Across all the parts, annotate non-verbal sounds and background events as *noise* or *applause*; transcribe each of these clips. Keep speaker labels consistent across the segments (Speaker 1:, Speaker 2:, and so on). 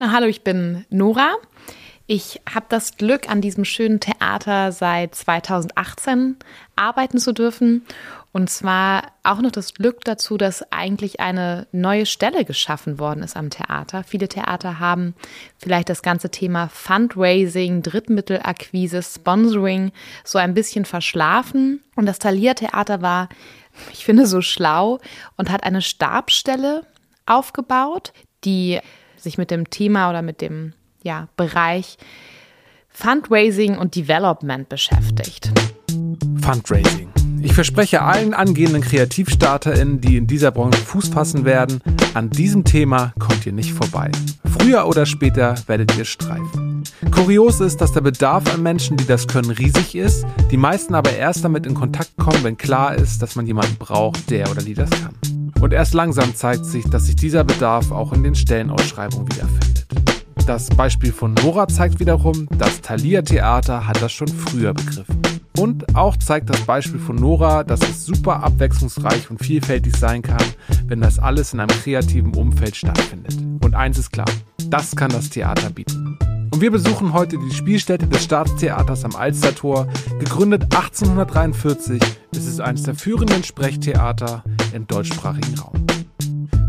Speaker 1: Na, hallo, ich bin Nora. Ich habe das Glück, an diesem schönen Theater seit 2018 arbeiten zu dürfen. Und zwar auch noch das Glück dazu, dass eigentlich eine neue Stelle geschaffen worden ist am Theater. Viele Theater haben vielleicht das ganze Thema Fundraising, Drittmittelakquise, Sponsoring so ein bisschen verschlafen. Und das Thalia Theater war, ich finde, so schlau und hat eine Stabstelle aufgebaut, die sich mit dem Thema oder mit dem ja, Bereich Fundraising und Development beschäftigt.
Speaker 2: Fundraising. Ich verspreche allen angehenden KreativstarterInnen, die in dieser Branche Fuß fassen werden, an diesem Thema kommt ihr nicht vorbei. Früher oder später werdet ihr streifen. Kurios ist, dass der Bedarf an Menschen, die das können, riesig ist, die meisten aber erst damit in Kontakt kommen, wenn klar ist, dass man jemanden braucht, der oder die das kann. Und erst langsam zeigt sich, dass sich dieser Bedarf auch in den Stellenausschreibungen wiederfindet. Das Beispiel von Nora zeigt wiederum, das Thalia Theater hat das schon früher begriffen. Und auch zeigt das Beispiel von Nora, dass es super abwechslungsreich und vielfältig sein kann, wenn das alles in einem kreativen Umfeld stattfindet. Und eins ist klar, das kann das Theater bieten. Und wir besuchen heute die Spielstätte des Staatstheaters am Alstertor. Gegründet 1843 ist es eines der führenden Sprechtheater im deutschsprachigen Raum.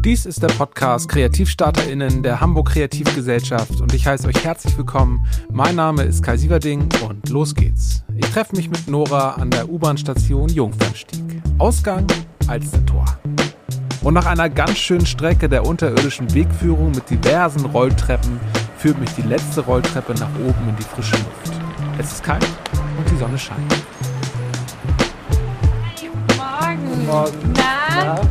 Speaker 2: Dies ist der Podcast KreativstarterInnen der Hamburg Kreativgesellschaft und ich heiße euch herzlich willkommen. Mein Name ist Kai Sieverding und los geht's. Ich treffe mich mit Nora an der U-Bahn-Station Jungfernstieg. Ausgang Alstertor. Und nach einer ganz schönen Strecke der unterirdischen Wegführung mit diversen Rolltreppen führt mich die letzte Rolltreppe nach oben in die frische Luft. Es ist kalt und die Sonne scheint.
Speaker 3: Morgen.
Speaker 1: Na?
Speaker 3: Ja.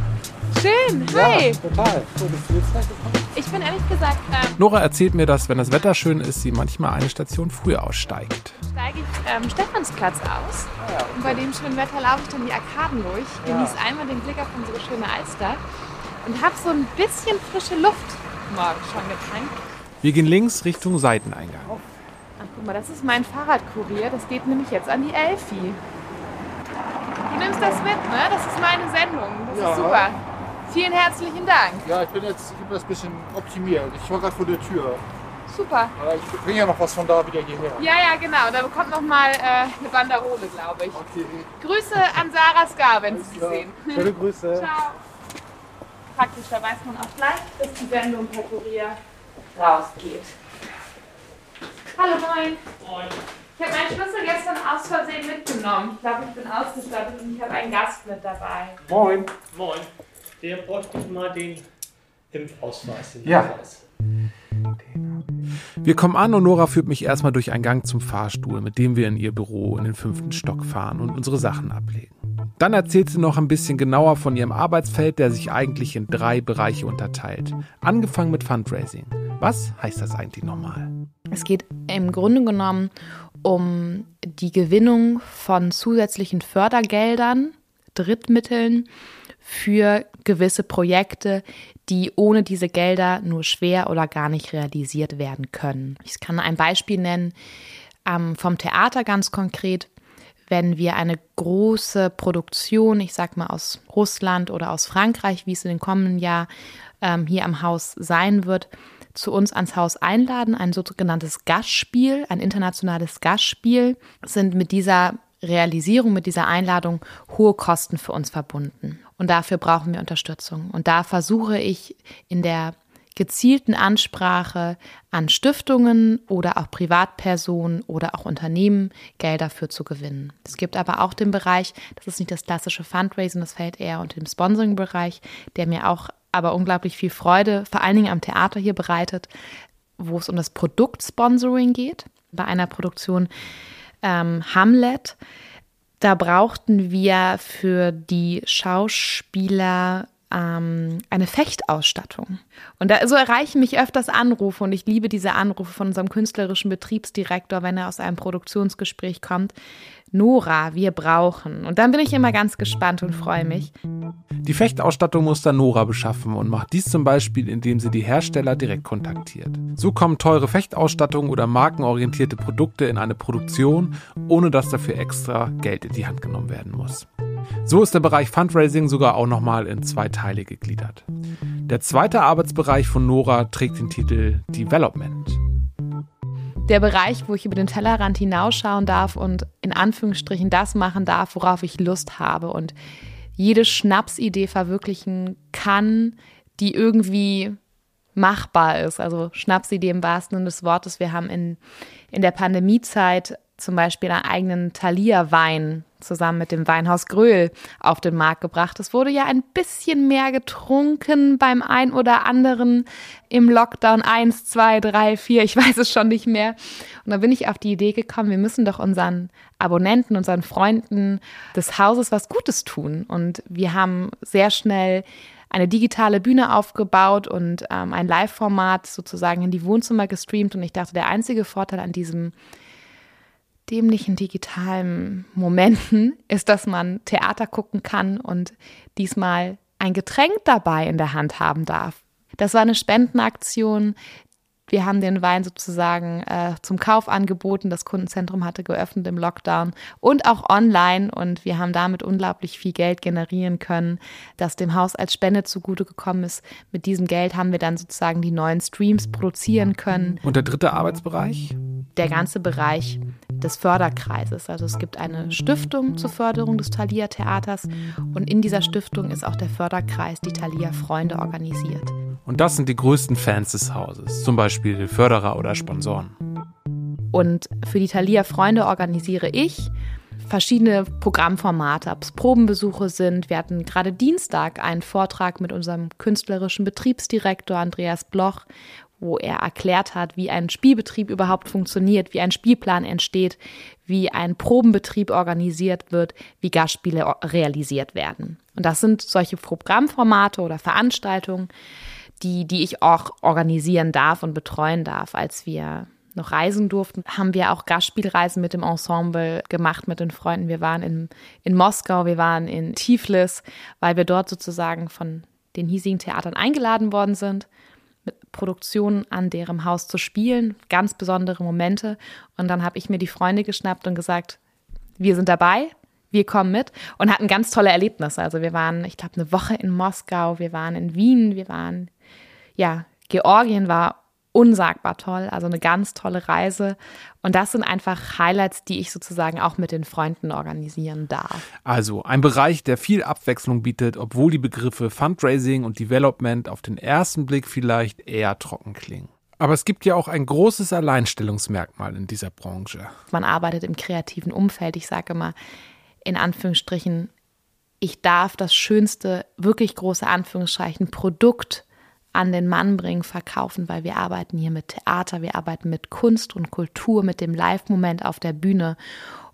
Speaker 1: Schön. Hi.
Speaker 3: Ja, total. So, bist du jetzt gleich gekommen?
Speaker 1: Ich bin ehrlich gesagt, ähm,
Speaker 2: Nora erzählt mir, dass, wenn das Wetter schön ist, sie manchmal eine Station früher aussteigt.
Speaker 1: steige ich ähm, Stephansplatz aus.
Speaker 3: Ah, ja,
Speaker 1: Und bei dem schönen Wetter laufe ich dann die Arkaden durch,
Speaker 3: Ja.
Speaker 1: genieße einmal den Blick auf unsere schöne Alster und habe so ein bisschen frische Luft morgen schon getankt.
Speaker 2: Wir gehen links Richtung Seiteneingang.
Speaker 1: Ach, guck mal, das ist mein Fahrradkurier. Das geht nämlich jetzt an die Elfi. Du nimmst das mit, ne? Das ist meine Sendung. Das
Speaker 3: Ja.
Speaker 1: ist super. Vielen herzlichen Dank.
Speaker 3: Ja, ich bin jetzt ich bin das ein bisschen optimiert. Ich war gerade vor der Tür.
Speaker 1: Super.
Speaker 3: Aber ich bringe ja noch was von da wieder hierher.
Speaker 1: Ja, ja, genau. Da bekommt noch mal äh, eine Banderole, glaube ich.
Speaker 3: Okay.
Speaker 1: Grüße an Sarah Skar, wenn Sie sie
Speaker 3: Ja.
Speaker 1: sehen.
Speaker 3: Schöne Grüße.
Speaker 1: Ciao. Praktisch, da weiß man auch gleich, dass die Sendung per Kurier rausgeht. Hallo, moin. Ich habe meinen Schlüssel gestern aus Versehen mitgenommen. Ich glaube, ich bin ausgestattet und ich habe einen Gast mit dabei.
Speaker 3: Moin.
Speaker 4: Moin. Der bräuchte ich mal den Impfausweis. Den
Speaker 3: Ja.
Speaker 4: Nachweis.
Speaker 2: Wir kommen an und Nora führt mich erstmal durch einen Gang zum Fahrstuhl, mit dem wir in ihr Büro in den fünften Stock fahren und unsere Sachen ablegen. Dann erzählt sie noch ein bisschen genauer von ihrem Arbeitsfeld, der sich eigentlich in drei Bereiche unterteilt. Angefangen mit Fundraising. Was heißt das eigentlich nochmal?
Speaker 1: Es geht im Grunde genommen um die Gewinnung von zusätzlichen Fördergeldern, Drittmitteln für gewisse Projekte, die ohne diese Gelder nur schwer oder gar nicht realisiert werden können. Ich kann ein Beispiel nennen ähm, vom Theater ganz konkret. Wenn wir eine große Produktion, ich sag mal aus Russland oder aus Frankreich, wie es in den kommenden Jahr ähm, hier am Haus sein wird, zu uns ans Haus einladen, ein sogenanntes Gastspiel, ein internationales Gastspiel, sind mit dieser Realisierung, mit dieser Einladung hohe Kosten für uns verbunden. Und dafür brauchen wir Unterstützung. Und da versuche ich in der gezielten Ansprache an Stiftungen oder auch Privatpersonen oder auch Unternehmen Geld dafür zu gewinnen. Es gibt aber auch den Bereich, das ist nicht das klassische Fundraising, das fällt eher unter dem Sponsoring-Bereich, der mir auch aber unglaublich viel Freude, vor allen Dingen am Theater hier bereitet, wo es um das Produktsponsoring geht. Bei einer Produktion ähm, Hamlet, da brauchten wir für die Schauspieler ähm, eine Fechtausstattung. Und da so erreichen mich öfters Anrufe und ich liebe diese Anrufe von unserem künstlerischen Betriebsdirektor, wenn er aus einem Produktionsgespräch kommt. Nora, wir brauchen. Und dann bin ich immer ganz gespannt und freue mich.
Speaker 2: Die Fechtausstattung muss dann Nora beschaffen und macht dies zum Beispiel, indem sie die Hersteller direkt kontaktiert. So kommen teure Fechtausstattung oder markenorientierte Produkte in eine Produktion, ohne dass dafür extra Geld in die Hand genommen werden muss. So ist der Bereich Fundraising sogar auch nochmal in zwei Teile gegliedert. Der zweite Arbeitsbereich von Nora trägt den Titel Development.
Speaker 1: Der Bereich, wo ich über den Tellerrand hinausschauen darf und in Anführungsstrichen das machen darf, worauf ich Lust habe und jede Schnapsidee verwirklichen kann, die irgendwie machbar ist. Also Schnapsidee im wahrsten Sinne des Wortes. Wir haben in, in der Pandemiezeit zum Beispiel einen eigenen Thalia-Wein zusammen mit dem Weinhaus Gröhl auf den Markt gebracht. Es wurde ja ein bisschen mehr getrunken beim ein oder anderen im Lockdown 1, 2, 3, 4, ich *laughs* weiß es schon nicht mehr. Und da bin ich auf die Idee gekommen, wir müssen doch unseren Abonnenten, unseren Freunden des Hauses was Gutes tun. Und wir haben sehr schnell eine digitale Bühne aufgebaut und ähm, ein Live-Format sozusagen in die Wohnzimmer gestreamt. Und ich dachte, der einzige Vorteil an diesem dämlichen digitalen Momenten ist, dass man Theater gucken kann und diesmal ein Getränk dabei in der Hand haben darf. Das war eine Spendenaktion, wir haben den Wein sozusagen äh, zum Kauf angeboten. Das Kundenzentrum hatte geöffnet im Lockdown und auch online. Und wir haben damit unglaublich viel Geld generieren können, das dem Haus als Spende zugute gekommen ist. Mit diesem Geld haben wir dann sozusagen die neuen Streams produzieren können.
Speaker 2: Und der dritte Arbeitsbereich?
Speaker 1: Der ganze Bereich des Förderkreises. Also es gibt eine Stiftung zur Förderung des Thalia Theaters und in dieser Stiftung ist auch der Förderkreis, die Thalia Freunde organisiert.
Speaker 2: Und das sind die größten Fans des Hauses, zum Beispiel Förderer oder Sponsoren.
Speaker 1: Und für die Thalia Freunde organisiere ich verschiedene Programmformate, ob es Probenbesuche sind. Wir hatten gerade Dienstag einen Vortrag mit unserem künstlerischen Betriebsdirektor Andreas Bloch, wo er erklärt hat, wie ein Spielbetrieb überhaupt funktioniert, wie ein Spielplan entsteht, wie ein Probenbetrieb organisiert wird, wie Gastspiele realisiert werden. Und das sind solche Programmformate oder Veranstaltungen, die, die ich auch organisieren darf und betreuen darf. Als wir noch reisen durften, haben wir auch Gastspielreisen mit dem Ensemble gemacht, mit den Freunden. Wir waren in, in Moskau, wir waren in Tiflis, weil wir dort sozusagen von den hiesigen Theatern eingeladen worden sind, mit Produktionen an deren Haus zu spielen, ganz besondere Momente. Und dann habe ich mir die Freunde geschnappt und gesagt, wir sind dabei, wir kommen mit und hatten ganz tolle Erlebnisse. Also wir waren, ich glaube, eine Woche in Moskau, wir waren in Wien, wir waren ja, Georgien war unsagbar toll, also eine ganz tolle Reise. Und das sind einfach Highlights, die ich sozusagen auch mit den Freunden organisieren darf.
Speaker 2: Also ein Bereich, der viel Abwechslung bietet, obwohl die Begriffe Fundraising und Development auf den ersten Blick vielleicht eher trocken klingen. Aber es gibt ja auch ein großes Alleinstellungsmerkmal in dieser Branche.
Speaker 1: Man arbeitet im kreativen Umfeld. Ich sage immer in Anführungsstrichen, ich darf das schönste, wirklich große Anführungsstrichen Produkt an den Mann bringen, verkaufen, weil wir arbeiten hier mit Theater, wir arbeiten mit Kunst und Kultur, mit dem Live-Moment auf der Bühne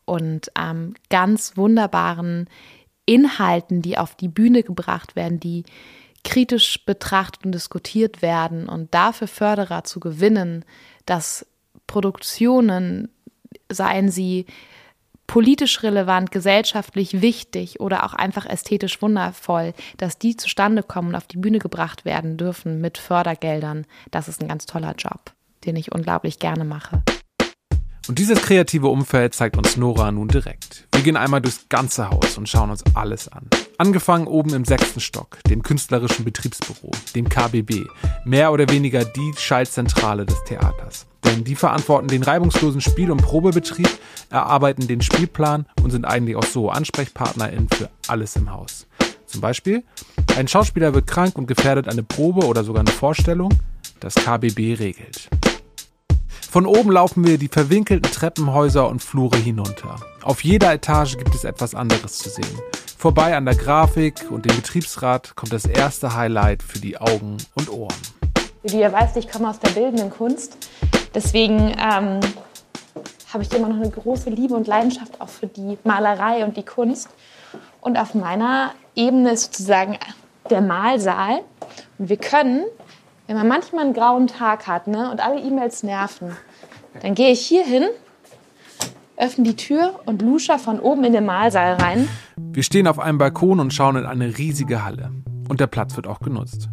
Speaker 1: und ähm, ganz wunderbaren Inhalten, die auf die Bühne gebracht werden, die kritisch betrachtet und diskutiert werden und dafür Förderer zu gewinnen, dass Produktionen, seien sie politisch relevant, gesellschaftlich wichtig oder auch einfach ästhetisch wundervoll, dass die zustande kommen und auf die Bühne gebracht werden dürfen mit Fördergeldern, das ist ein ganz toller Job, den ich unglaublich gerne mache.
Speaker 2: Und dieses kreative Umfeld zeigt uns Nora nun direkt. Wir gehen einmal durchs ganze Haus und schauen uns alles an. Angefangen oben im sechsten Stock, dem künstlerischen Betriebsbüro, dem KBB, mehr oder weniger die Schaltzentrale des Theaters. Denn die verantworten den reibungslosen Spiel- und Probebetrieb, erarbeiten den Spielplan und sind eigentlich auch so AnsprechpartnerInnen für alles im Haus. Zum Beispiel, ein Schauspieler wird krank und gefährdet eine Probe oder sogar eine Vorstellung. Das KBB regelt. Von oben laufen wir die verwinkelten Treppenhäuser und Flure hinunter. Auf jeder Etage gibt es etwas anderes zu sehen. Vorbei an der Grafik und dem Betriebsrat kommt das erste Highlight für die Augen und Ohren.
Speaker 1: Wie du ja weißt, ich komme aus der bildenden Kunst. Deswegen ähm, habe ich immer noch eine große Liebe und Leidenschaft auch für die Malerei und die Kunst. Und auf meiner Ebene ist sozusagen der Malsaal. Und wir können, wenn man manchmal einen grauen Tag hat ne, und alle E-Mails nerven, dann gehe ich hier hin, öffne die Tür und lusche von oben in den Malsaal rein.
Speaker 2: Wir stehen auf einem Balkon und schauen in eine riesige Halle. Und der Platz wird auch genutzt.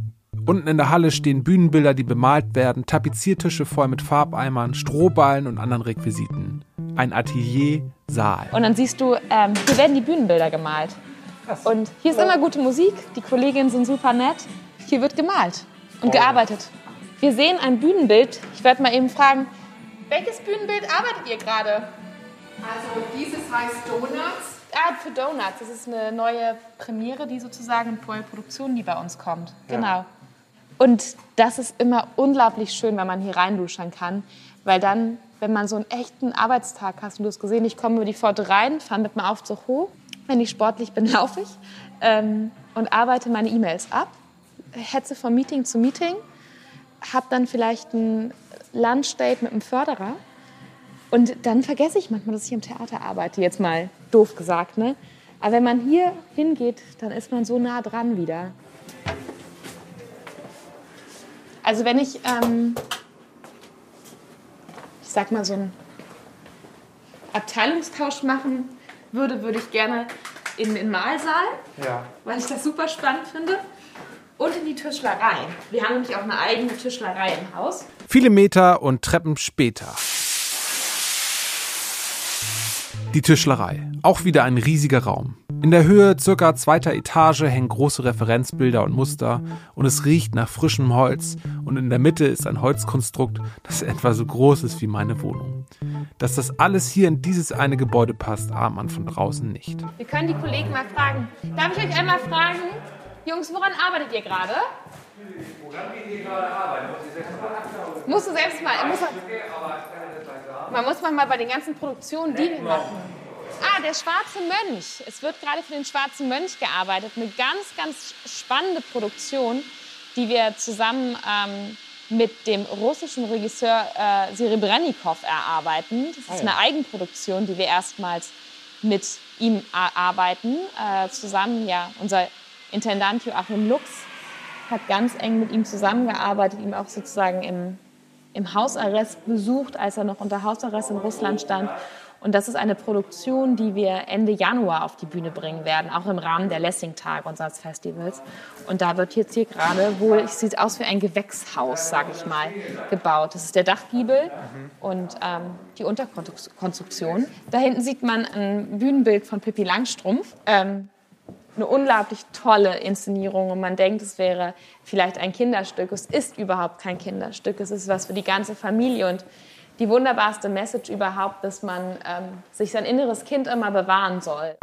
Speaker 2: Unten in der Halle stehen Bühnenbilder, die bemalt werden, Tapeziertische voll mit Farbeimern, Strohballen und anderen Requisiten. Ein Atelier-Saal.
Speaker 1: Und dann siehst du, ähm, hier werden die Bühnenbilder gemalt. Und hier ist immer gute Musik, die Kolleginnen sind super nett. Hier wird gemalt und gearbeitet. Wir sehen ein Bühnenbild. Ich werde mal eben fragen, welches Bühnenbild arbeitet ihr gerade?
Speaker 5: Also dieses heißt Donuts.
Speaker 1: Ah, für Donuts. Das ist eine neue Premiere, die sozusagen eine neue Produktion, die bei uns kommt. Genau. Und das ist immer unglaublich schön, wenn man hier reinduschern kann, weil dann, wenn man so einen echten Arbeitstag hast, und du hast gesehen, ich komme über die Pforte rein, fahre mit dem Aufzug hoch, wenn ich sportlich bin, *laughs* laufe ich ähm, und arbeite meine E-Mails ab, hetze von Meeting zu Meeting, habe dann vielleicht ein Lunchdate mit einem Förderer und dann vergesse ich manchmal, dass ich im Theater arbeite, jetzt mal doof gesagt, ne? Aber wenn man hier hingeht, dann ist man so nah dran wieder. Also wenn ich, ähm, ich sag mal, so einen Abteilungstausch machen würde, würde ich gerne in den Mahlsaal,
Speaker 2: Ja.
Speaker 1: weil ich das super spannend finde, und in die Tischlerei. Wir haben nämlich auch eine eigene Tischlerei im Haus.
Speaker 2: Viele Meter und Treppen später. Die Tischlerei. Auch wieder ein riesiger Raum. In der Höhe circa zweiter Etage hängen große Referenzbilder und Muster und es riecht nach frischem Holz und in der Mitte ist ein Holzkonstrukt, das etwa so groß ist wie meine Wohnung. Dass das alles hier in dieses eine Gebäude passt, ahnt man von draußen nicht.
Speaker 1: Wir können die Kollegen mal fragen. Darf ich euch einmal fragen, Jungs, woran arbeitet ihr gerade? Musst du selbst mal. Muss, man muss manchmal bei den ganzen Produktionen, die wir machen. Ah, der Schwarze Mönch. Es wird gerade für den Schwarzen Mönch gearbeitet. Eine ganz, ganz spannende Produktion, die wir zusammen ähm, mit dem russischen Regisseur äh, Serebrennikov erarbeiten. Das ist eine Eigenproduktion, die wir erstmals mit ihm erarbeiten. Äh, zusammen, ja, unser Intendant Joachim Lux hat ganz eng mit ihm zusammengearbeitet, ihm auch sozusagen im, im Hausarrest besucht, als er noch unter Hausarrest in Russland stand. Und das ist eine Produktion, die wir Ende Januar auf die Bühne bringen werden, auch im Rahmen der Lessing-Tage unseres Festivals. Und da wird jetzt hier gerade wohl, es sieht aus wie ein Gewächshaus, sage ich mal, gebaut. Das ist der Dachgiebel und ähm, die Unterkonstruktion. Da hinten sieht man ein Bühnenbild von Pippi Langstrumpf. Ähm, eine unglaublich tolle Inszenierung und man denkt, es wäre vielleicht ein Kinderstück. Es ist überhaupt kein Kinderstück. Es ist was für die ganze Familie und die wunderbarste Message überhaupt, dass man ähm, sich sein inneres Kind immer bewahren soll.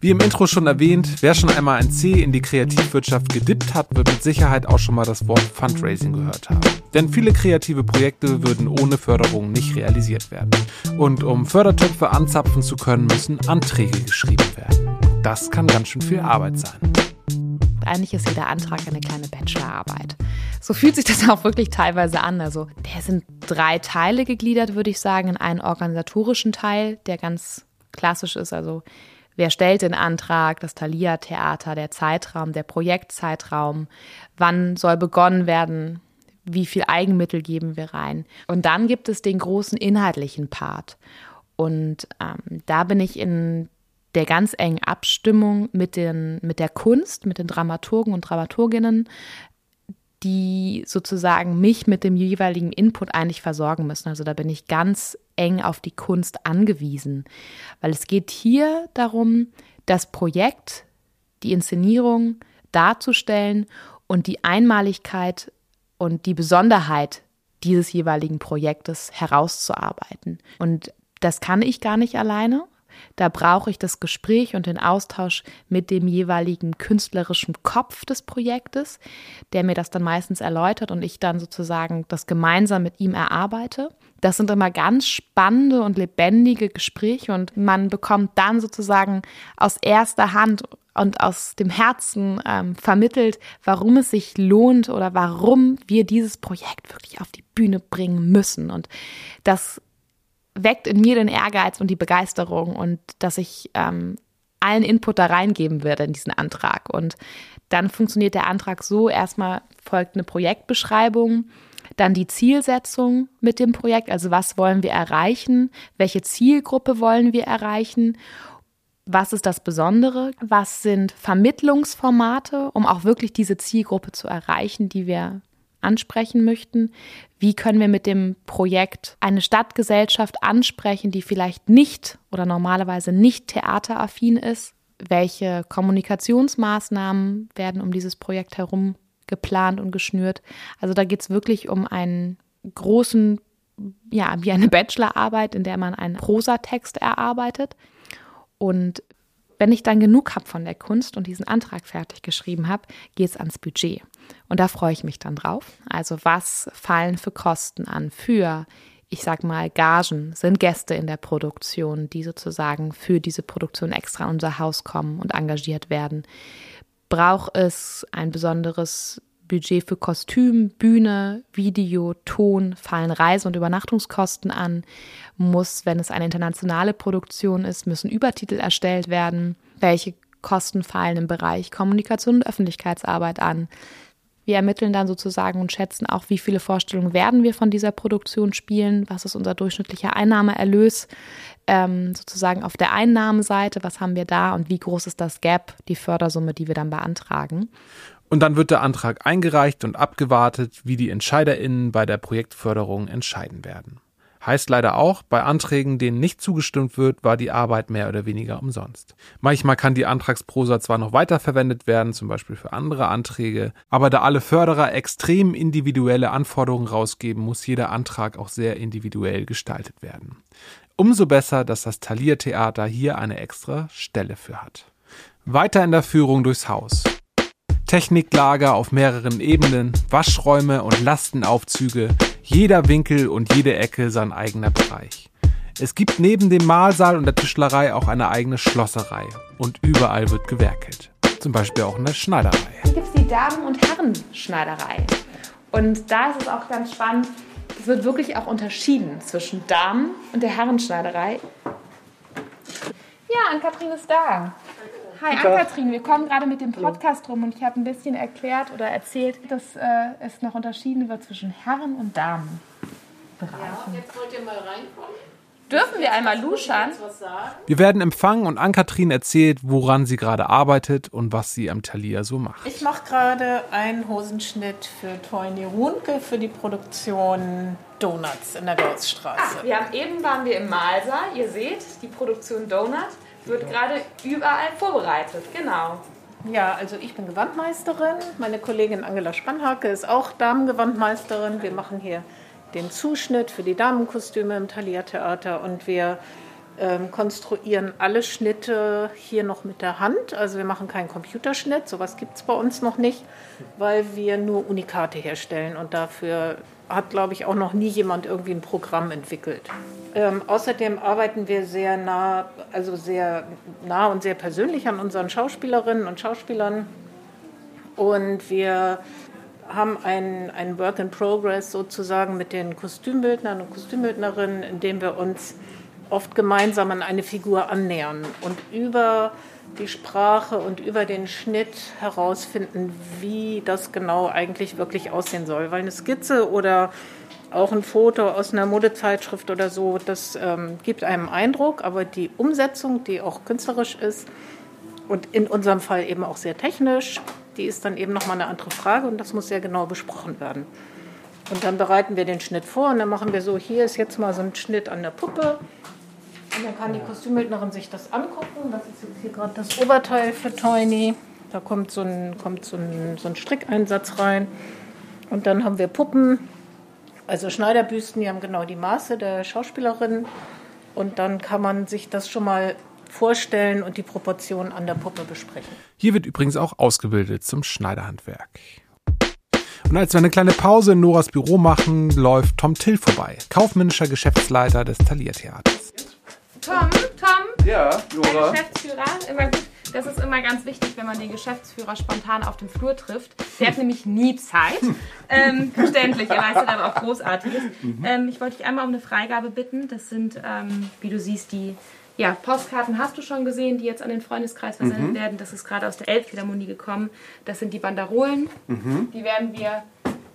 Speaker 2: Wie im Intro schon erwähnt, wer schon einmal ein C in die Kreativwirtschaft gedippt hat, wird mit Sicherheit auch schon mal das Wort Fundraising gehört haben. Denn viele kreative Projekte würden ohne Förderung nicht realisiert werden. Und um Fördertöpfe anzapfen zu können, müssen Anträge geschrieben werden. Das kann ganz schön viel Arbeit sein.
Speaker 1: Eigentlich ist jeder Antrag eine kleine Bachelorarbeit. So fühlt sich das *laughs* auch wirklich teilweise an. Also der sind drei Teile gegliedert, würde ich sagen, in einen organisatorischen Teil, der ganz klassisch ist. Also wer stellt den Antrag, das Thalia-Theater, der Zeitraum, der Projektzeitraum, wann soll begonnen werden, wie viel Eigenmittel geben wir rein. Und dann gibt es den großen inhaltlichen Part. Und ähm, da bin ich in der ganz engen Abstimmung mit, den, mit der Kunst, mit den Dramaturgen und Dramaturginnen, die sozusagen mich mit dem jeweiligen Input eigentlich versorgen müssen. Also da bin ich ganz eng auf die Kunst angewiesen, weil es geht hier darum, das Projekt, die Inszenierung darzustellen und die Einmaligkeit und die Besonderheit dieses jeweiligen Projektes herauszuarbeiten. Und das kann ich gar nicht alleine. Da brauche ich das Gespräch und den Austausch mit dem jeweiligen künstlerischen Kopf des Projektes, der mir das dann meistens erläutert und ich dann sozusagen das gemeinsam mit ihm erarbeite. Das sind immer ganz spannende und lebendige Gespräche und man bekommt dann sozusagen aus erster Hand und aus dem Herzen ähm, vermittelt, warum es sich lohnt oder warum wir dieses Projekt wirklich auf die Bühne bringen müssen. Und das weckt in mir den Ehrgeiz und die Begeisterung und dass ich ähm, allen Input da reingeben werde in diesen Antrag. Und dann funktioniert der Antrag so, erstmal folgt eine Projektbeschreibung, dann die Zielsetzung mit dem Projekt, also was wollen wir erreichen, welche Zielgruppe wollen wir erreichen, was ist das Besondere, was sind Vermittlungsformate, um auch wirklich diese Zielgruppe zu erreichen, die wir ansprechen möchten. Wie können wir mit dem Projekt eine Stadtgesellschaft ansprechen, die vielleicht nicht oder normalerweise nicht theateraffin ist? welche Kommunikationsmaßnahmen werden um dieses Projekt herum geplant und geschnürt. Also da geht es wirklich um einen großen, ja, wie eine Bachelorarbeit, in der man einen Prosatext erarbeitet. Und wenn ich dann genug habe von der Kunst und diesen Antrag fertig geschrieben habe, geht es ans Budget. Und da freue ich mich dann drauf. Also was fallen für Kosten an für, ich sag mal, Gagen, sind Gäste in der Produktion, die sozusagen für diese Produktion extra in unser Haus kommen und engagiert werden. Braucht es ein besonderes Budget für Kostüm, Bühne, Video, Ton, fallen Reise- und Übernachtungskosten an, muss, wenn es eine internationale Produktion ist, müssen Übertitel erstellt werden, welche Kosten fallen im Bereich Kommunikation und Öffentlichkeitsarbeit an. Wir ermitteln dann sozusagen und schätzen auch, wie viele Vorstellungen werden wir von dieser Produktion spielen, was ist unser durchschnittlicher Einnahmeerlös, ähm, sozusagen auf der Einnahmenseite, was haben wir da und wie groß ist das Gap, die Fördersumme, die wir dann beantragen.
Speaker 2: Und dann wird der Antrag eingereicht und abgewartet, wie die EntscheiderInnen bei der Projektförderung entscheiden werden. Heißt leider auch, bei Anträgen, denen nicht zugestimmt wird, war die Arbeit mehr oder weniger umsonst. Manchmal kann die Antragsprosa zwar noch weiterverwendet werden, zum Beispiel für andere Anträge, aber da alle Förderer extrem individuelle Anforderungen rausgeben, muss jeder Antrag auch sehr individuell gestaltet werden. Umso besser, dass das Thalia Theater hier eine extra Stelle für hat. Weiter in der Führung durchs Haus. Techniklager auf mehreren Ebenen, Waschräume und Lastenaufzüge, jeder Winkel und jede Ecke sein eigener Bereich. Es gibt neben dem Mahlsaal und der Tischlerei auch eine eigene Schlosserei und überall wird gewerkelt. Zum Beispiel auch in der Schneiderei.
Speaker 1: Hier gibt es die Damen- und Herrenschneiderei. Und da ist es auch ganz spannend, es wird wirklich auch unterschieden zwischen Damen- und der Herrenschneiderei. Ja, Ann-Kathrin ist da. Hi, Ann-Kathrin, wir kommen gerade mit dem Podcast rum und ich habe ein bisschen erklärt oder erzählt, dass äh, es noch unterschieden wird zwischen Herren- und Damenbereichen.
Speaker 5: Jetzt wollt ihr mal reinkommen.
Speaker 1: Dürfen wir einmal luschern?
Speaker 5: Was sagen?
Speaker 2: Wir werden empfangen und Ann-Kathrin erzählt, woran sie gerade arbeitet und was sie am Thalia so macht.
Speaker 6: Ich mache gerade einen Hosenschnitt für Toini Runke für die Produktion Donuts in der Gaussstraße.
Speaker 1: Wir haben eben waren wir im Mahlsaal. Ihr seht, die Produktion Donut wird gerade überall vorbereitet. Genau.
Speaker 6: Ja, also ich bin Gewandmeisterin. Meine Kollegin Angela Spannhake ist auch Damengewandmeisterin. Wir machen hier den Zuschnitt für die Damenkostüme im Thalia Theater und wir ähm, konstruieren alle Schnitte hier noch mit der Hand. Also wir machen keinen Computerschnitt, sowas gibt es bei uns noch nicht, weil wir nur Unikate herstellen und dafür hat, glaube ich, auch noch nie jemand irgendwie ein Programm entwickelt. Ähm, außerdem arbeiten wir sehr nah, also sehr nah und sehr persönlich an unseren Schauspielerinnen und Schauspielern. Und wir haben ein, ein Work in Progress sozusagen mit den Kostümbildnern und Kostümbildnerinnen, in dem wir uns oft gemeinsam an eine Figur annähern und über die Sprache und über den Schnitt herausfinden, wie das genau eigentlich wirklich aussehen soll. Weil eine Skizze oder auch ein Foto aus einer Modezeitschrift oder so, das ähm, gibt einem Eindruck, aber die Umsetzung, die auch künstlerisch ist und in unserem Fall eben auch sehr technisch, die ist dann eben nochmal eine andere Frage und das muss sehr genau besprochen werden. Und dann bereiten wir den Schnitt vor und dann machen wir so, hier ist jetzt mal so ein Schnitt an der Puppe. Und dann kann die Kostümbildnerin sich das angucken. Das ist jetzt hier gerade das Oberteil für Toini. Da kommt so ein, kommt so ein, so ein Strickeinsatz rein. Und dann haben wir Puppen, also Schneiderbüsten, die haben genau die Maße der Schauspielerin. Und dann kann man sich das schon mal vorstellen und die Proportionen an der Puppe besprechen.
Speaker 2: Hier wird übrigens auch ausgebildet zum Schneiderhandwerk. Und als wir eine kleine Pause in Noras Büro machen, läuft Tom Till vorbei, kaufmännischer Geschäftsleiter des Thalia Theaters.
Speaker 1: Tom, Tom,
Speaker 3: Ja,
Speaker 1: der
Speaker 3: Nora.
Speaker 1: Geschäftsführer, immer gut. Das ist immer ganz wichtig, wenn man den Geschäftsführer spontan auf dem Flur trifft. Der hat nämlich nie Zeit. *laughs* Ähm, verständlich, er leistet aber auch Großartiges. Ähm, ich wollte dich einmal um eine Freigabe bitten. Das sind, ähm, wie du siehst, die ja, Postkarten hast du schon gesehen, die jetzt an den Freundeskreis versendet werden. Das ist gerade aus der Elbphilharmonie gekommen. Das sind die Banderolen. Die werden wir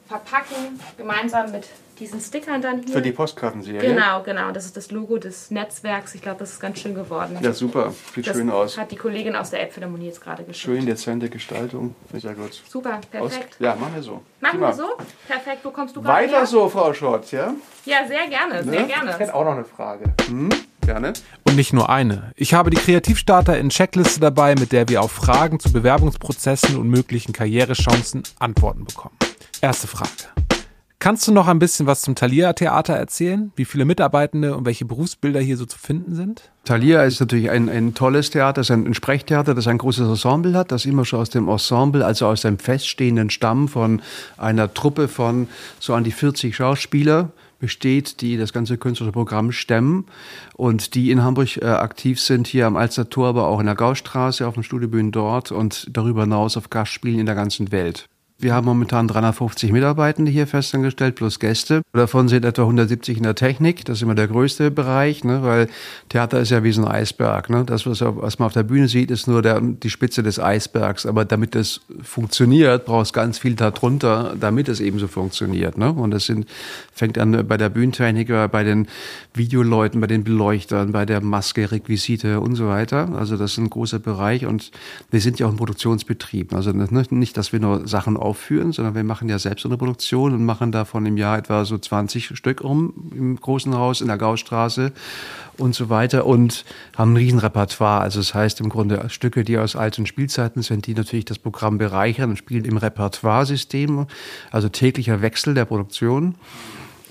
Speaker 1: verpacken, gemeinsam mit diesen Stickern dann hier.
Speaker 3: Für die Postkartenserie.
Speaker 1: Genau, genau. Das ist das Logo des Netzwerks. Ich glaube, das ist ganz schön geworden.
Speaker 3: Ja, super. Sieht
Speaker 1: das
Speaker 3: schön aus.
Speaker 1: hat die Kollegin aus der Elbphilharmonie jetzt gerade geschickt.
Speaker 3: Schön dezente Gestaltung. Sehr gut.
Speaker 1: Super,
Speaker 3: Aus,
Speaker 1: perfekt.
Speaker 3: ja, machen wir so.
Speaker 1: Machen wir so? Perfekt. Wo kommst du gerade
Speaker 3: Weiter
Speaker 1: her?
Speaker 3: so, Frau Schott, ja?
Speaker 1: Ja, sehr gerne, sehr
Speaker 3: Ne?
Speaker 1: gerne.
Speaker 7: Ich hätte auch noch eine Frage.
Speaker 2: Gerne. Und nicht nur eine. Ich habe die Kreativstarter in Checkliste dabei, mit der wir auf Fragen zu Bewerbungsprozessen und möglichen Karrierechancen Antworten bekommen. Erste Frage. Kannst du noch ein bisschen was zum Thalia Theater erzählen? Wie viele Mitarbeitende und welche Berufsbilder hier so zu finden sind?
Speaker 7: Thalia ist natürlich ein, ein tolles Theater, ist ein Sprechtheater, das ein großes Ensemble hat, das immer schon aus dem Ensemble, also aus dem feststehenden Stamm von einer Truppe von so an die 40 Schauspieler besteht, die das ganze künstlerische Programm stemmen und die in Hamburg äh, aktiv sind, hier am Alster Tor, aber auch in der Gaustraße, auf den Studiobühnen dort und darüber hinaus auf Gastspielen in der ganzen Welt. Wir haben momentan 350 Mitarbeitende hier festangestellt, plus Gäste. Davon sind etwa 170 in der Technik. Das ist immer der größte Bereich, ne? weil Theater ist ja wie so ein Eisberg. Ne? Das, was, man auf der Bühne sieht, ist nur der, die Spitze des Eisbergs. Aber damit das funktioniert, braucht es ganz viel darunter, damit es eben so funktioniert. Ne? Und das sind, fängt an bei der Bühnentechnik, bei den Videoleuten, bei den Beleuchtern, bei der Maske, Requisite und so weiter. Also das ist ein großer Bereich. Und wir sind ja auch ein Produktionsbetrieb. Also nicht, dass wir nur Sachen aufführen, sondern wir machen ja selbst eine Produktion und machen davon im Jahr etwa so 20 Stück um im großen Haus in der Gaustraße und so weiter und haben ein Riesenrepertoire. Also das heißt im Grunde Stücke, die aus alten Spielzeiten sind, die natürlich das Programm bereichern und spielen im Repertoire-System, also täglicher Wechsel der Produktion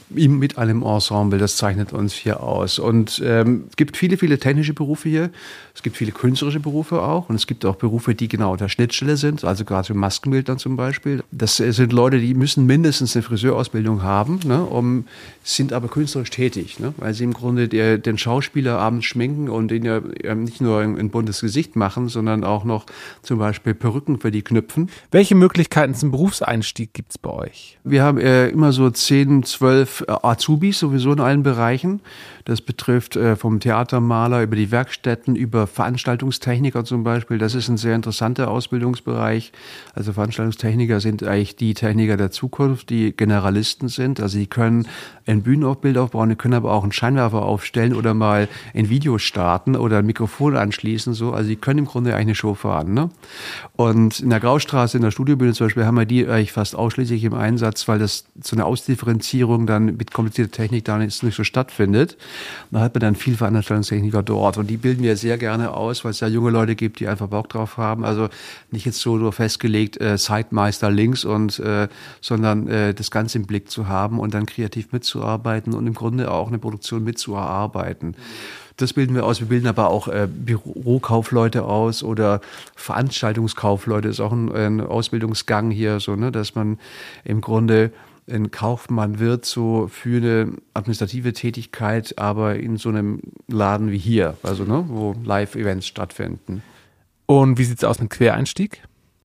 Speaker 7: mit einem Ensemble, das zeichnet uns hier aus. Und ähm, es gibt viele, viele technische Berufe hier. Es gibt viele künstlerische Berufe auch. Und es gibt auch Berufe, die genau an der Schnittstelle sind, also gerade Maskenbildern zum Beispiel. Das sind Leute, die müssen mindestens eine Friseurausbildung haben, ne, um, sind aber künstlerisch tätig, ne, weil sie im Grunde der, den Schauspieler abends schminken und ihn ja nicht nur ein, ein buntes Gesicht machen, sondern auch noch zum Beispiel Perücken für die knüpfen.
Speaker 2: Welche Möglichkeiten zum Berufseinstieg gibt es bei euch?
Speaker 7: Wir haben äh, immer so 10, 12 äh, Azubis sowieso in allen Bereichen. Das betrifft äh, vom Theatermaler über die Werkstätten, über Veranstaltungstechniker zum Beispiel. Das ist ein sehr interessanter Ausbildungsbereich. Also Veranstaltungstechniker sind eigentlich die Techniker der Zukunft, die Generalisten sind. Also sie können ein Bühnenbild aufbauen, die können aber auch einen Scheinwerfer aufstellen oder mal ein Video starten oder ein Mikrofon anschließen. So. Also sie können im Grunde eigentlich eine Show fahren. Ne? Und in der Graustraße, in der Studiobühne zum Beispiel, haben wir die eigentlich fast ausschließlich im Einsatz, weil das so eine Ausdifferenzierung dann mit komplizierter Technik da nicht, so stattfindet. Da hat man dann viel Veranstaltungstechniker dort und die bilden wir sehr gerne aus, weil es ja junge Leute gibt, die einfach Bock drauf haben. Also nicht jetzt so nur festgelegt äh, Zeitmeister links und äh, sondern äh, das Ganze im Blick zu haben und dann kreativ mitzuarbeiten und im Grunde auch eine Produktion mitzuerarbeiten. Das bilden wir aus. Wir bilden aber auch äh, Bürokaufleute aus oder Veranstaltungskaufleute. Das ist auch ein, ein Ausbildungsgang hier, so, ne, dass man im Grunde ein Kaufmann wird so für eine administrative Tätigkeit, aber in so einem Laden wie hier, also ne, wo Live-Events stattfinden.
Speaker 2: Und wie sieht es aus mit Quereinstieg?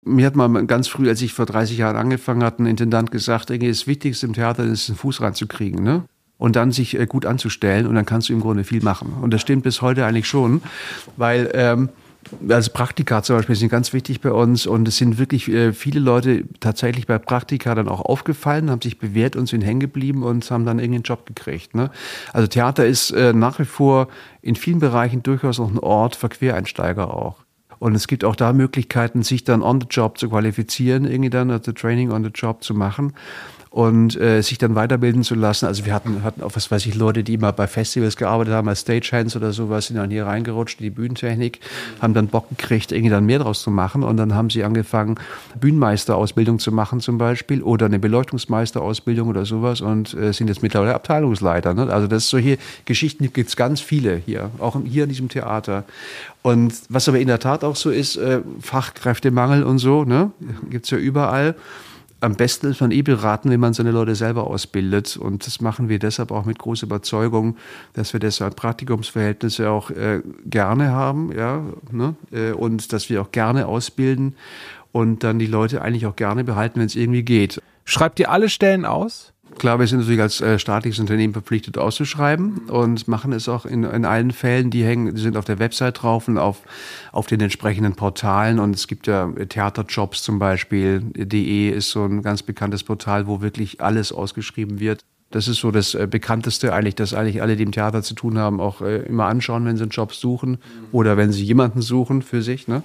Speaker 7: Mir hat mal ganz früh, als ich vor 30 Jahren angefangen hatte, ein Intendant gesagt, das Wichtigste im Theater ist, einen Fuß ranzukriegen. Ne? und dann sich äh, gut anzustellen und dann kannst du im Grunde viel machen. Und das stimmt bis heute eigentlich schon, weil ähm, also Praktika zum Beispiel sind ganz wichtig bei uns und es sind wirklich äh, viele Leute tatsächlich bei Praktika dann auch aufgefallen, haben sich bewährt und sind hängen geblieben und haben dann irgendeinen Job gekriegt. Ne? Also Theater ist äh, nach wie vor in vielen Bereichen durchaus noch ein Ort für Quereinsteiger auch. Und es gibt auch da Möglichkeiten, sich dann on the job zu qualifizieren, irgendwie dann, also Training on the job zu machen und äh, sich dann weiterbilden zu lassen. Also wir hatten, hatten auch, was weiß ich, Leute, die immer bei Festivals gearbeitet haben, als Stagehands oder sowas, sind dann hier reingerutscht in die Bühnentechnik, haben dann Bock gekriegt, irgendwie dann mehr draus zu machen und dann haben sie angefangen, Bühnenmeisterausbildung zu machen zum Beispiel oder eine Beleuchtungsmeisterausbildung oder sowas und äh, sind jetzt mittlerweile Abteilungsleiter. Ne? Also das ist solche Geschichten gibt es ganz viele hier, auch hier in diesem Theater. Und was aber in der Tat auch so ist, äh, Fachkräftemangel und so, ne? gibt es ja überall am besten ist man eh beraten, wenn man seine Leute selber ausbildet. Und das machen wir deshalb auch mit großer Überzeugung, dass wir deshalb Praktikumsverhältnisse auch äh, gerne haben, ja, ne? Äh, und dass wir auch gerne ausbilden und dann die Leute eigentlich auch gerne behalten, wenn es irgendwie geht.
Speaker 2: Schreibt ihr alle Stellen aus?
Speaker 7: Klar, wir sind natürlich als äh, staatliches Unternehmen verpflichtet auszuschreiben und machen es auch in, in allen Fällen. Die hängen, die sind auf der Website drauf und auf, auf den entsprechenden Portalen. Und es gibt ja Theaterjobs zum Beispiel. DE ist so ein ganz bekanntes Portal, wo wirklich alles ausgeschrieben wird. Das ist so das äh, bekannteste eigentlich, dass eigentlich alle, die im Theater zu tun haben, auch äh, immer anschauen, wenn sie einen Job suchen oder wenn sie jemanden suchen für sich. Ne?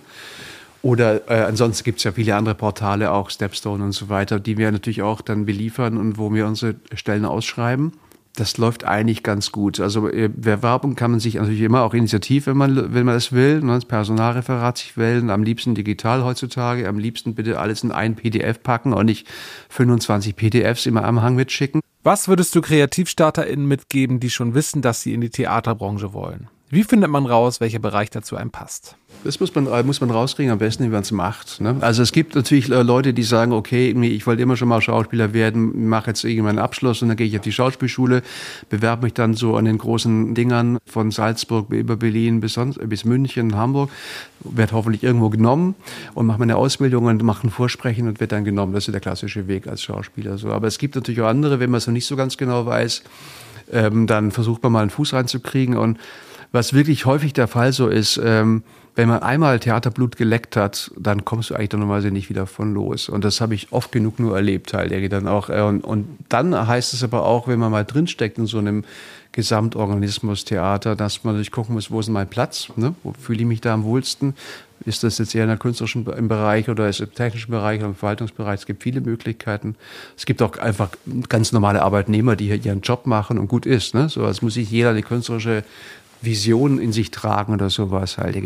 Speaker 7: Oder äh, ansonsten gibt es ja viele andere Portale, auch Stepstone und so weiter, die wir natürlich auch dann beliefern und wo wir unsere Stellen ausschreiben. das läuft eigentlich ganz gut. Also äh, Werbung kann man sich natürlich immer auch initiativ, wenn man, wenn man das will, ne, das Personalreferat sich wählen, am liebsten digital heutzutage, am liebsten bitte alles in ein PDF packen und nicht 25 PDFs immer am Hang mitschicken.
Speaker 2: Was würdest du KreativstarterInnen mitgeben, die schon wissen, dass sie in die Theaterbranche wollen? Wie findet man raus, welcher Bereich dazu einem passt?
Speaker 7: Das muss man, äh, muss man rauskriegen, am besten, wie man es macht. Ne? Also es gibt natürlich äh, Leute, die sagen, okay, ich wollte immer schon mal Schauspieler werden, mache jetzt irgendwann einen Abschluss und dann gehe ich auf die Schauspielschule, bewerbe mich dann so an den großen Dingern von Salzburg über Berlin bis, sonst, bis München, Hamburg, werde hoffentlich irgendwo genommen und mache meine Ausbildung und mache ein Vorsprechen und werde dann genommen. Das ist der klassische Weg als Schauspieler. So. Aber es gibt natürlich auch andere, wenn man es noch nicht so ganz genau weiß, ähm, dann versucht man mal einen Fuß reinzukriegen und was wirklich häufig der Fall so ist, ähm, wenn man einmal Theaterblut geleckt hat, dann kommst du eigentlich dann normalerweise nicht wieder von los. Und das habe ich oft genug nur erlebt, halt. Dann auch, äh, und, und dann heißt es aber auch, wenn man mal drinsteckt in so einem Gesamtorganismus Theater, dass man natürlich gucken muss, wo ist mein Platz? Ne? Wo fühle ich mich da am wohlsten? Ist das jetzt eher in der künstlerischen Bereich oder ist es im technischen Bereich oder im Verwaltungsbereich? Es gibt viele Möglichkeiten. Es gibt auch einfach ganz normale Arbeitnehmer, die hier ihren Job machen und gut ist. Ne? So, als muss sich jeder eine künstlerische Vision in sich tragen oder sowas halt.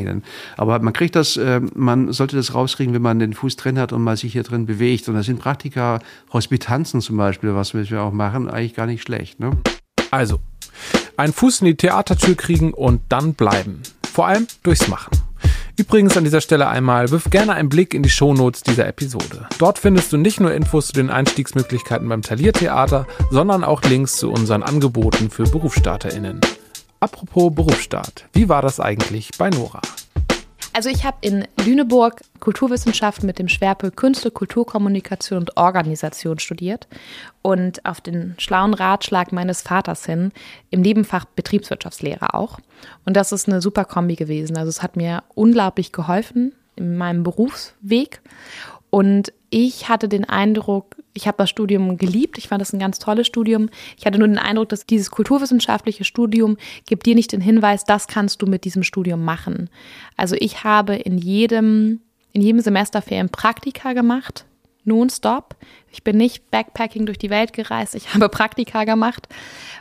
Speaker 7: Aber man kriegt das, äh, man sollte das rauskriegen, wenn man den Fuß drin hat und mal sich hier drin bewegt. Und das sind Praktika, Hospitanzen zum Beispiel, was wir auch machen, eigentlich gar nicht schlecht. Ne?
Speaker 2: Also, einen Fuß in die Theatertür kriegen und dann bleiben. Vor allem durchs Machen. Übrigens an dieser Stelle einmal, wirf gerne einen Blick in die Shownotes dieser Episode. Dort findest du nicht nur Infos zu den Einstiegsmöglichkeiten beim Taliertheater, sondern auch Links zu unseren Angeboten für BerufsstarterInnen. Apropos Berufsstart, wie war das eigentlich bei Nora?
Speaker 1: Also ich habe in Lüneburg Kulturwissenschaften mit dem Schwerpunkt Künste, Kulturkommunikation und Organisation studiert und auf den schlauen Ratschlag meines Vaters hin im Nebenfach Betriebswirtschaftslehre auch. Und das ist eine super Kombi gewesen. Also es hat mir unglaublich geholfen in meinem Berufsweg. Und ich hatte den Eindruck, ich habe das Studium geliebt, ich fand das ein ganz tolles Studium. Ich hatte nur den Eindruck, dass dieses kulturwissenschaftliche Studium gibt dir nicht den Hinweis, das kannst du mit diesem Studium machen. Also ich habe in jedem, in jedem Semester Praktika gemacht, nonstop. Ich bin nicht Backpacking durch die Welt gereist, ich *laughs* habe Praktika gemacht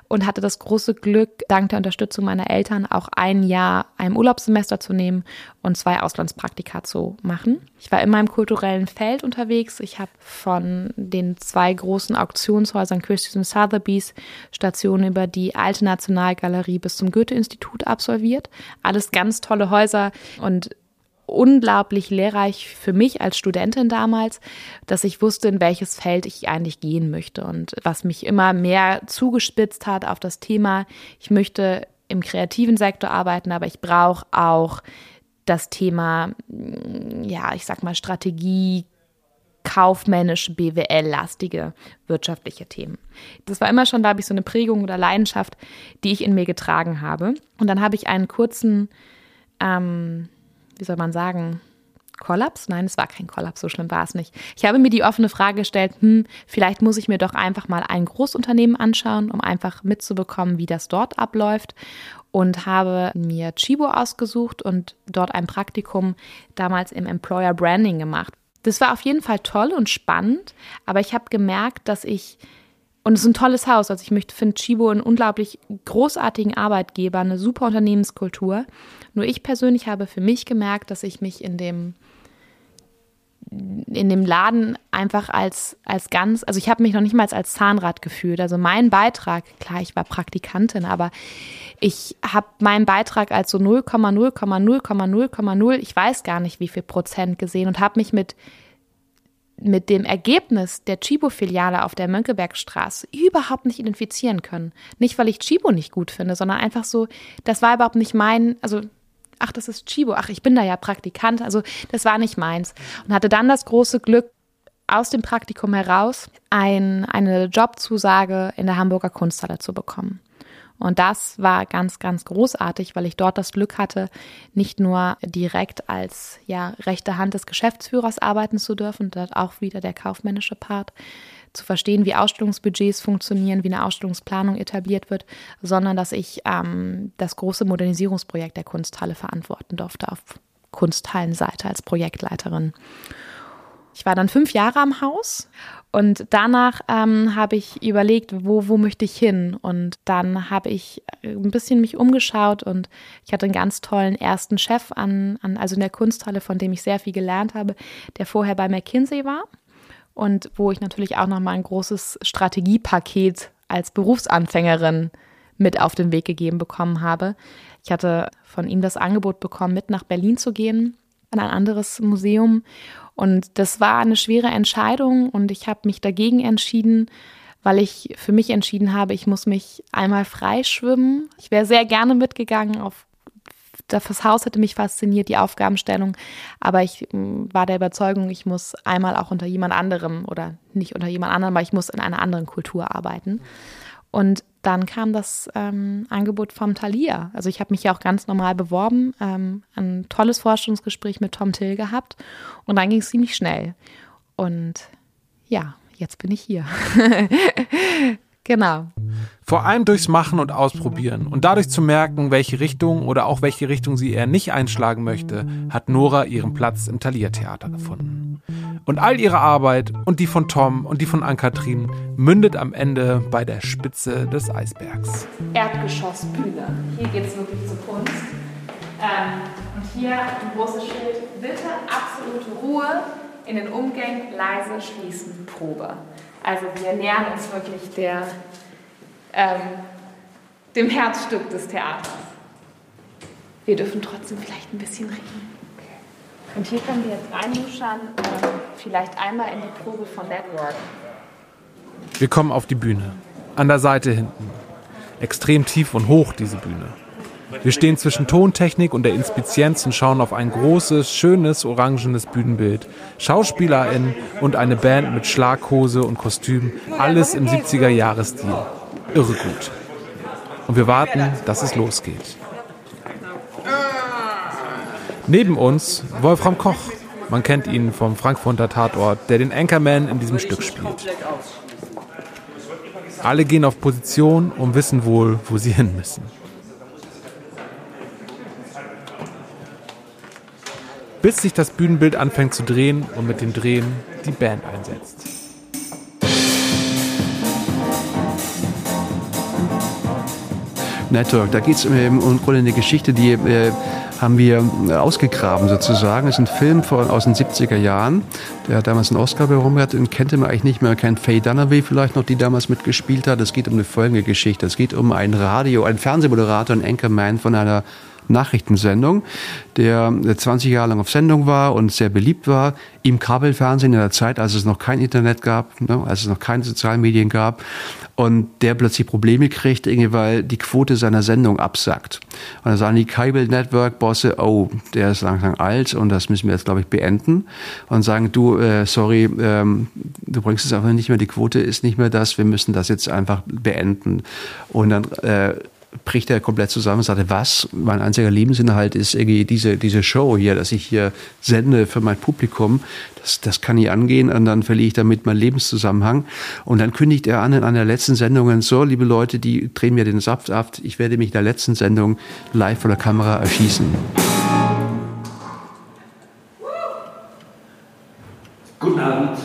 Speaker 1: und hatte das große Glück, dank der Unterstützung meiner Eltern auch ein Jahr ein Urlaubssemester zu nehmen und zwei Auslandspraktika zu machen. Ich war in meinem kulturellen Feld unterwegs. Ich habe von den zwei großen Auktionshäusern Christie's und Sotheby's Stationen über die Alte Nationalgalerie bis zum Goethe-Institut absolviert. Alles ganz tolle Häuser und unglaublich lehrreich für mich als Studentin damals, dass ich wusste, in welches Feld ich eigentlich gehen möchte und was mich immer mehr zugespitzt hat auf das Thema, ich möchte im kreativen Sektor arbeiten, aber ich brauche auch das Thema, mm, ja, ich sag mal Strategie, kaufmännisch, BWL-lastige wirtschaftliche Themen. Das war immer schon, glaube ich, so eine Prägung oder Leidenschaft, die ich in mir getragen habe. Und dann habe ich einen kurzen ähm, wie soll man sagen, Kollaps? Nein, es war kein Kollaps, so schlimm war es nicht. Ich habe mir die offene Frage gestellt, hm, vielleicht muss ich mir doch einfach mal ein Großunternehmen anschauen, um einfach mitzubekommen, wie das dort abläuft. Und habe mir Chibo ausgesucht und dort ein Praktikum damals im Employer Branding gemacht. Das war auf jeden Fall toll und spannend, aber ich habe gemerkt, dass ich und es ist ein tolles Haus. Also ich finde Chibo einen unglaublich großartigen Arbeitgeber, eine super Unternehmenskultur. Nur ich persönlich habe für mich gemerkt, dass ich mich in dem in dem Laden einfach als, als ganz, also ich habe mich noch nicht mal als Zahnrad gefühlt. Also mein Beitrag, klar, ich war Praktikantin, aber ich habe meinen Beitrag als so 0,0,0,0,0, ich weiß gar nicht wie viel Prozent gesehen und habe mich mit mit dem Ergebnis der Chibo-Filiale auf der Mönckebergstraße überhaupt nicht identifizieren können. Nicht, weil ich Chibo nicht gut finde, sondern einfach so, das war überhaupt nicht mein, also, ach, das ist Chibo, ach, ich bin da ja Praktikant, also das war nicht meins. Und hatte dann das große Glück, aus dem Praktikum heraus ein, eine Jobzusage in der Hamburger Kunsthalle zu bekommen. Und das war ganz, ganz großartig, weil ich dort das Glück hatte, nicht nur direkt als ja, rechte Hand des Geschäftsführers arbeiten zu dürfen, dort auch wieder der kaufmännische Part, zu verstehen, wie Ausstellungsbudgets funktionieren, wie eine Ausstellungsplanung etabliert wird, sondern dass ich ähm, das große Modernisierungsprojekt der Kunsthalle verantworten durfte auf Kunsthallenseite als Projektleiterin. Ich war dann fünf Jahre am Haus und danach ähm, habe ich überlegt, wo, wo möchte ich hin? Und dann habe ich äh, ein bisschen mich umgeschaut und ich hatte einen ganz tollen ersten Chef an, an, also in der Kunsthalle, von dem ich sehr viel gelernt habe, der vorher bei McKinsey war und wo ich natürlich auch nochmal ein großes Strategiepaket als Berufsanfängerin mit auf den Weg gegeben bekommen habe. Ich hatte von ihm das Angebot bekommen, mit nach Berlin zu gehen, an ein anderes Museum und das war eine schwere Entscheidung und ich habe mich dagegen entschieden, weil ich für mich entschieden habe, ich muss mich einmal freischwimmen. Ich wäre sehr gerne mitgegangen auf das Haus hätte mich fasziniert, die Aufgabenstellung, aber ich war der Überzeugung, ich muss einmal auch unter jemand anderem oder nicht unter jemand anderem, aber ich muss in einer anderen Kultur arbeiten. Und dann kam das ähm, Angebot vom Thalia. Also ich habe mich ja auch ganz normal beworben, ähm, ein tolles Forschungsgespräch mit Tom Till gehabt und dann ging es ziemlich schnell. Und ja, jetzt bin ich hier. *laughs* genau.
Speaker 2: Vor allem durchs Machen und Ausprobieren und dadurch zu merken, welche Richtung oder auch welche Richtung sie eher nicht einschlagen möchte, hat Nora ihren Platz im Thalia-Theater gefunden. Und all ihre Arbeit und die von Tom und die von Ann-Kathrin mündet am Ende bei der Spitze des Eisbergs.
Speaker 1: Erdgeschossbühne. Hier geht es wirklich zur Kunst. Ähm, und hier ein großes Schild, bitte absolute Ruhe in den Umgängen, leise schließen, Probe. Also wir nähern uns wirklich der ähm, dem Herzstück des Theaters. Wir dürfen trotzdem vielleicht ein bisschen reden. Und hier können wir jetzt reinluschern, äh, vielleicht einmal in die Probe von Network.
Speaker 2: Wir kommen auf die Bühne. An der Seite hinten. Extrem tief und hoch diese Bühne. Wir stehen zwischen Tontechnik und der Inspizienz und schauen auf ein großes, schönes, orangenes Bühnenbild. SchauspielerInnen und eine Band mit Schlaghose und Kostüm. Alles im 70er-Jahres-Stil irre gut. Und wir warten, dass es losgeht. Neben uns Wolfram Koch. Man kennt ihn vom Frankfurter Tatort, der den Anchorman in diesem Stück spielt. Alle gehen auf Position und wissen wohl, wo sie hin müssen. Bis sich das Bühnenbild anfängt zu drehen und mit dem Drehen die Band einsetzt.
Speaker 7: Network. Da geht es im Grunde eine Geschichte, die äh, haben wir äh, ausgegraben sozusagen. Es ist ein Film von, aus den 70er Jahren, der damals einen Oscar bekommen hat. Den kennt man eigentlich nicht mehr. Man kennt Faye Dunaway vielleicht noch, die damals mitgespielt hat. Es geht um eine folgende Geschichte. Es geht um ein Radio, einen Fernsehmoderator, einen Anchorman von einer Nachrichtensendung, der 20 Jahre lang auf Sendung war und sehr beliebt war im Kabelfernsehen in der Zeit, als es noch kein Internet gab, ne, als es noch keine Sozialmedien gab und der plötzlich Probleme kriegt, irgendwie, weil die Quote seiner Sendung absackt. Und dann sagen die Cable Network Bosse, oh, der ist langsam alt und das müssen wir jetzt, glaube ich, beenden und sagen, du, äh, sorry, ähm, du bringst es einfach nicht mehr, die Quote ist nicht mehr das, wir müssen das jetzt einfach beenden. Und dann äh, bricht er komplett zusammen und sagte, was? Mein einziger Lebensinhalt ist irgendwie diese, diese Show hier, dass ich hier sende für mein Publikum. Das, das kann nicht angehen und dann verliere ich damit meinen Lebenszusammenhang. Und dann kündigt er an in einer letzten Sendung, so, liebe Leute, die drehen mir den Saft ab. Ich werde mich in der letzten Sendung live vor der Kamera erschießen.
Speaker 8: Guten Abend,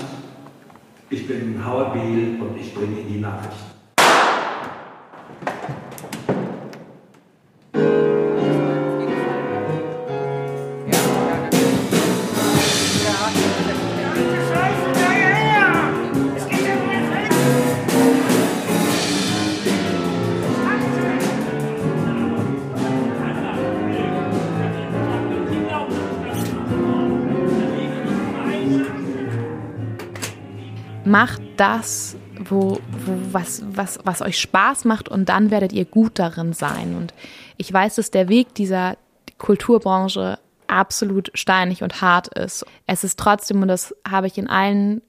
Speaker 8: ich bin Howard Beale und ich bringe Ihnen die Nachricht.
Speaker 1: Macht das, wo, wo, was, was, was euch Spaß macht und dann werdet ihr gut darin sein. Und ich weiß, dass der Weg dieser Kulturbranche absolut steinig und hart ist. Es ist trotzdem, und das habe ich in allen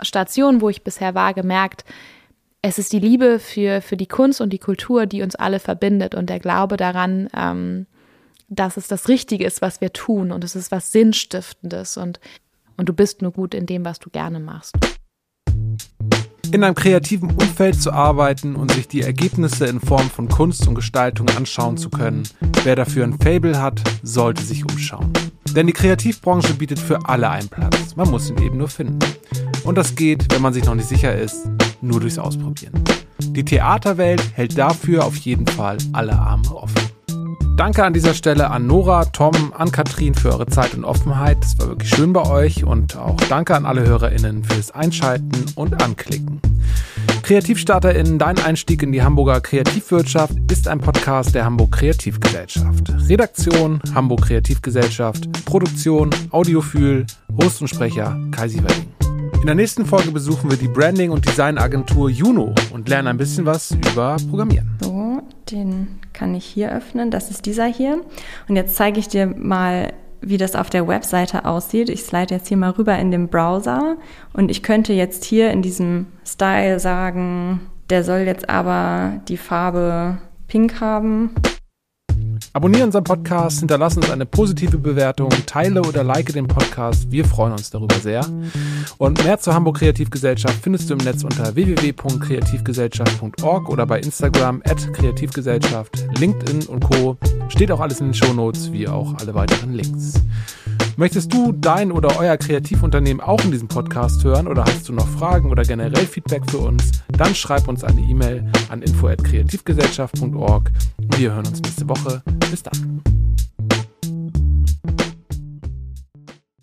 Speaker 1: Stationen, wo ich bisher war, gemerkt, es ist die Liebe für, für die Kunst und die Kultur, die uns alle verbindet und der Glaube daran, ähm, dass es das Richtige ist, was wir tun und es ist was Sinnstiftendes und, und du bist nur gut in dem, was du gerne machst.
Speaker 2: In einem kreativen Umfeld zu arbeiten und sich die Ergebnisse in Form von Kunst und Gestaltung anschauen zu können, wer dafür ein Fable hat, sollte sich umschauen. Denn die Kreativbranche bietet für alle einen Platz. Man muss ihn eben nur finden. Und das geht, wenn man sich noch nicht sicher ist, nur durchs Ausprobieren. Die Theaterwelt hält dafür auf jeden Fall alle Arme offen. Danke an dieser Stelle an Nora, Tom, an Katrin für eure Zeit und Offenheit. Es war wirklich schön bei euch und auch danke an alle HörerInnen fürs Einschalten und Anklicken. KreativstarterInnen, dein Einstieg in die Hamburger Kreativwirtschaft ist ein Podcast der Hamburg Kreativgesellschaft. Redaktion Hamburg Kreativgesellschaft, Produktion Audiophil, Host und Sprecher Kai Sieverding. In der nächsten Folge besuchen wir die Branding- und Designagentur Juno und lernen ein bisschen was über Programmieren.
Speaker 9: Den kann ich hier öffnen. Das ist dieser hier. Und jetzt zeige ich dir mal, wie das auf der Webseite aussieht. Ich slide jetzt hier mal rüber in den Browser und ich könnte jetzt hier in diesem Style sagen, der soll jetzt aber die Farbe pink haben.
Speaker 2: Abonniere unseren Podcast, hinterlasse uns eine positive Bewertung, teile oder like den Podcast. Wir freuen uns darüber sehr. Und mehr zur Hamburg Kreativgesellschaft findest du im Netz unter www.kreativgesellschaft.org oder bei Instagram at Kreativgesellschaft, LinkedIn und Co. Steht auch alles in den Shownotes, wie auch alle weiteren Links. Möchtest du dein oder euer Kreativunternehmen auch in diesem Podcast hören oder hast du noch Fragen oder generell Feedback für uns? Dann schreib uns eine E-Mail an info@kreativgesellschaft.org. Wir hören uns nächste Woche. Bis dann.